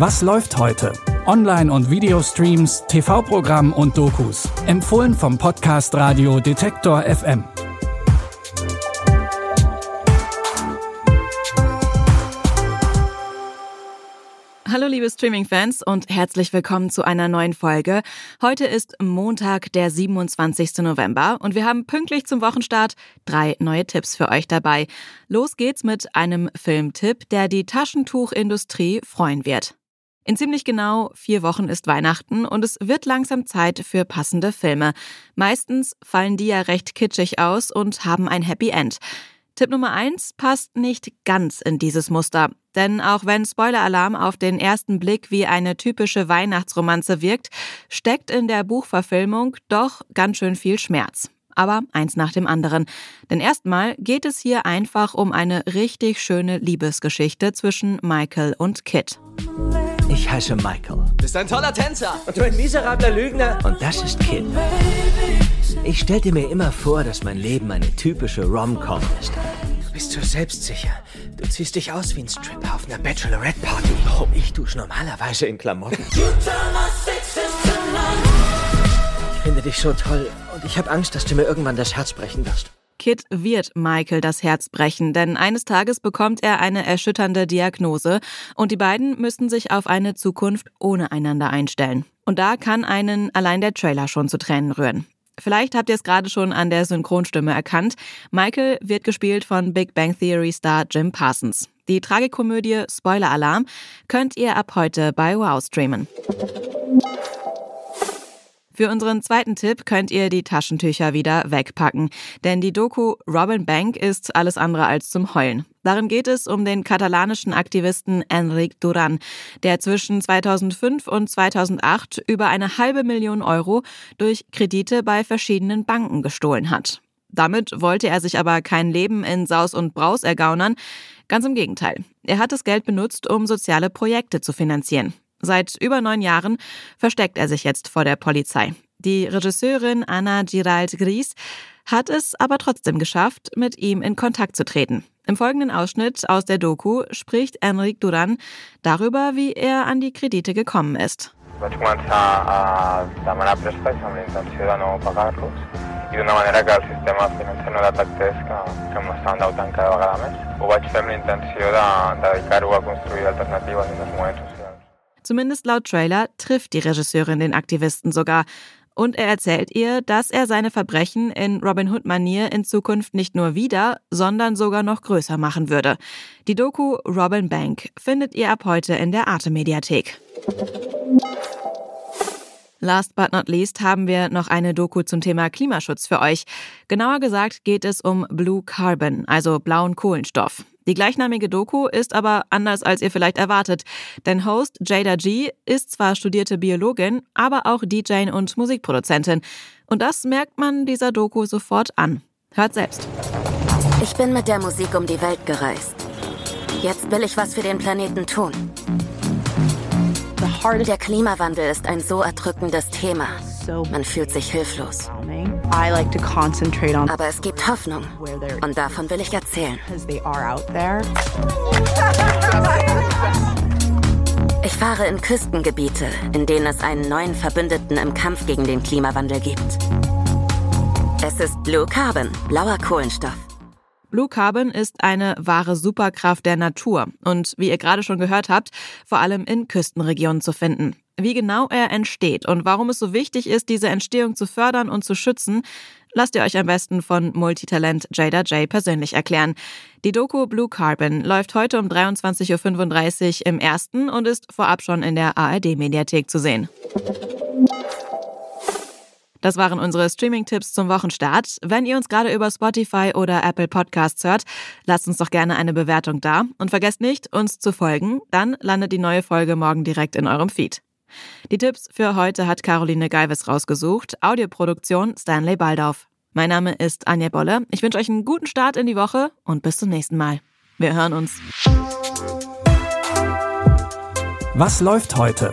Was läuft heute? Online- und Videostreams, TV-Programm und Dokus. Empfohlen vom Podcast Radio Detektor FM. Hallo liebe Streaming-Fans und herzlich willkommen zu einer neuen Folge. Heute ist Montag, der 27. November und wir haben pünktlich zum Wochenstart drei neue Tipps für euch dabei. Los geht's mit einem Filmtipp, der die Taschentuchindustrie freuen wird. In ziemlich genau vier Wochen ist Weihnachten und es wird langsam Zeit für passende Filme. Meistens fallen die ja recht kitschig aus und haben ein Happy End. Tipp Nummer eins passt nicht ganz in dieses Muster. Denn auch wenn Spoiler-Alarm auf den ersten Blick wie eine typische Weihnachtsromanze wirkt, steckt in der Buchverfilmung doch ganz schön viel Schmerz. Aber eins nach dem anderen. Denn erstmal geht es hier einfach um eine richtig schöne Liebesgeschichte zwischen Michael und Kit. Ich heiße Michael. Bist ein toller Tänzer. Und du ein miserabler Lügner. Und das ist Kit. Ich stellte mir immer vor, dass mein Leben eine typische Rom-Com ist. Du bist so selbstsicher. Du ziehst dich aus wie ein Stripper auf einer Bachelorette-Party. Oh, ich dusche normalerweise in Klamotten. Ich finde dich so toll und ich habe Angst, dass du mir irgendwann das Herz brechen wirst. Kit wird Michael das Herz brechen, denn eines Tages bekommt er eine erschütternde Diagnose und die beiden müssen sich auf eine Zukunft ohne einander einstellen. Und da kann einen allein der Trailer schon zu Tränen rühren. Vielleicht habt ihr es gerade schon an der Synchronstimme erkannt. Michael wird gespielt von Big Bang Theory Star Jim Parsons. Die Tragikomödie Spoiler Alarm könnt ihr ab heute bei Wow streamen. Für unseren zweiten Tipp könnt ihr die Taschentücher wieder wegpacken, denn die Doku Robin Bank ist alles andere als zum Heulen. Darin geht es um den katalanischen Aktivisten Enric Duran, der zwischen 2005 und 2008 über eine halbe Million Euro durch Kredite bei verschiedenen Banken gestohlen hat. Damit wollte er sich aber kein Leben in Saus und Braus ergaunern. Ganz im Gegenteil. Er hat das Geld benutzt, um soziale Projekte zu finanzieren. Seit über neun Jahren versteckt er sich jetzt vor der Polizei. Die Regisseurin Anna Girald Gries hat es aber trotzdem geschafft, mit ihm in Kontakt zu treten. Im folgenden Ausschnitt aus der Doku spricht Enric Duran darüber, wie er an die Kredite gekommen ist. Vaig començar a demanar préstecs amb la intenció de no pagar-los i d'una manera que el sistema financer no detectés que, que m'estava endeutant cada vegada més. Ho vaig fer amb la intenció de, de dedicar-ho a construir alternatives en els. Zumindest laut Trailer trifft die Regisseurin den Aktivisten sogar. Und er erzählt ihr, dass er seine Verbrechen in Robin Hood-Manier in Zukunft nicht nur wieder, sondern sogar noch größer machen würde. Die Doku Robin Bank findet ihr ab heute in der Arte-Mediathek. Last but not least haben wir noch eine Doku zum Thema Klimaschutz für euch. Genauer gesagt geht es um Blue Carbon, also blauen Kohlenstoff. Die gleichnamige Doku ist aber anders, als ihr vielleicht erwartet. Denn Host Jada G ist zwar studierte Biologin, aber auch DJ und Musikproduzentin. Und das merkt man dieser Doku sofort an. Hört selbst. Ich bin mit der Musik um die Welt gereist. Jetzt will ich was für den Planeten tun. Der Klimawandel ist ein so erdrückendes Thema. Man fühlt sich hilflos. Aber es gibt Hoffnung. Und davon will ich erzählen. Ich fahre in Küstengebiete, in denen es einen neuen Verbündeten im Kampf gegen den Klimawandel gibt. Es ist Blue Carbon, blauer Kohlenstoff. Blue Carbon ist eine wahre Superkraft der Natur und wie ihr gerade schon gehört habt, vor allem in Küstenregionen zu finden. Wie genau er entsteht und warum es so wichtig ist, diese Entstehung zu fördern und zu schützen, lasst ihr euch am besten von Multitalent Jada J persönlich erklären. Die Doku Blue Carbon läuft heute um 23.35 Uhr im ersten und ist vorab schon in der ARD-Mediathek zu sehen. Das waren unsere Streaming-Tipps zum Wochenstart. Wenn ihr uns gerade über Spotify oder Apple Podcasts hört, lasst uns doch gerne eine Bewertung da und vergesst nicht, uns zu folgen. Dann landet die neue Folge morgen direkt in eurem Feed. Die Tipps für heute hat Caroline Geiwes rausgesucht. Audioproduktion Stanley Baldauf. Mein Name ist Anja Bolle. Ich wünsche euch einen guten Start in die Woche und bis zum nächsten Mal. Wir hören uns. Was läuft heute?